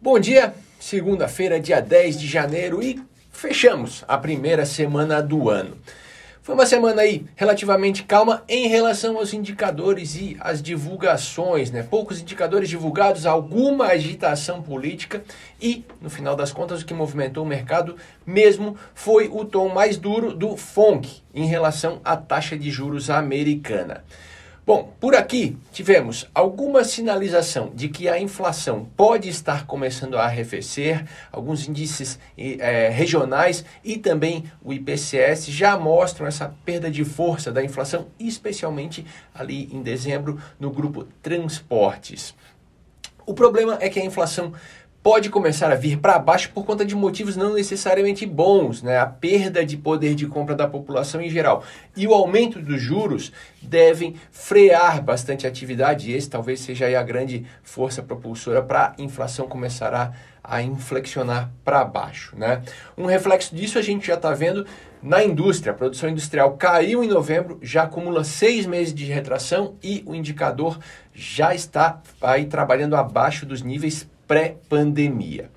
Bom dia, segunda-feira, dia 10 de janeiro e fechamos a primeira semana do ano. Foi uma semana aí relativamente calma em relação aos indicadores e às divulgações, né? Poucos indicadores divulgados, alguma agitação política e, no final das contas, o que movimentou o mercado mesmo foi o tom mais duro do FONC em relação à taxa de juros americana. Bom, por aqui tivemos alguma sinalização de que a inflação pode estar começando a arrefecer, alguns índices é, regionais e também o IPCS já mostram essa perda de força da inflação, especialmente ali em dezembro no grupo transportes. O problema é que a inflação pode começar a vir para baixo por conta de motivos não necessariamente bons, né? A perda de poder de compra da população em geral e o aumento dos juros devem frear bastante a atividade. E esse talvez seja a grande força propulsora para a inflação começar a, a inflexionar para baixo, né? Um reflexo disso a gente já está vendo na indústria. A produção industrial caiu em novembro, já acumula seis meses de retração e o indicador já está aí trabalhando abaixo dos níveis pré-pandemia.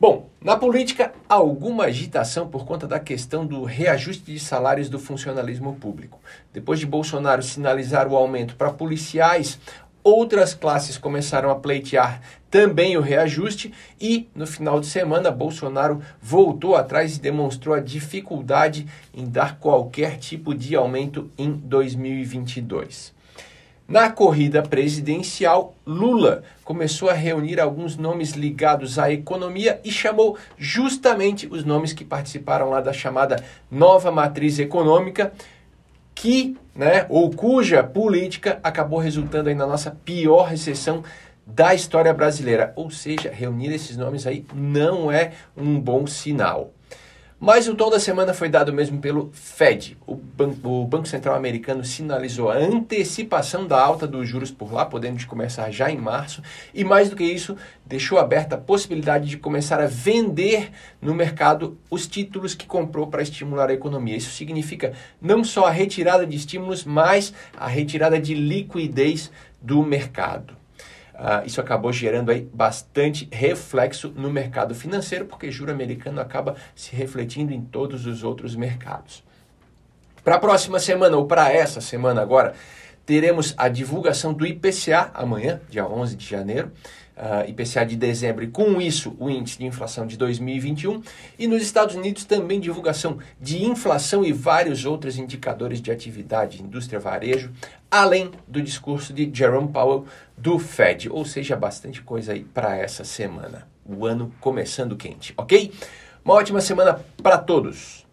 Bom, na política, alguma agitação por conta da questão do reajuste de salários do funcionalismo público. Depois de Bolsonaro sinalizar o aumento para policiais, outras classes começaram a pleitear também o reajuste e no final de semana Bolsonaro voltou atrás e demonstrou a dificuldade em dar qualquer tipo de aumento em 2022. Na corrida presidencial, Lula começou a reunir alguns nomes ligados à economia e chamou justamente os nomes que participaram lá da chamada nova matriz econômica, que, né, ou cuja política acabou resultando aí na nossa pior recessão da história brasileira. Ou seja, reunir esses nomes aí não é um bom sinal. Mas o tom da semana foi dado mesmo pelo Fed. O, o Banco Central Americano sinalizou a antecipação da alta dos juros por lá, podendo começar já em março, e mais do que isso, deixou aberta a possibilidade de começar a vender no mercado os títulos que comprou para estimular a economia. Isso significa não só a retirada de estímulos, mas a retirada de liquidez do mercado. Uh, isso acabou gerando aí bastante reflexo no mercado financeiro, porque juro americano acaba se refletindo em todos os outros mercados. Para a próxima semana, ou para essa semana agora, teremos a divulgação do IPCA amanhã, dia 11 de janeiro uh, IPCA de dezembro e com isso o índice de inflação de 2021 e nos Estados Unidos também divulgação de inflação e vários outros indicadores de atividade, indústria, varejo, além do discurso de Jerome Powell do Fed, ou seja, bastante coisa aí para essa semana. O ano começando quente, ok? Uma ótima semana para todos.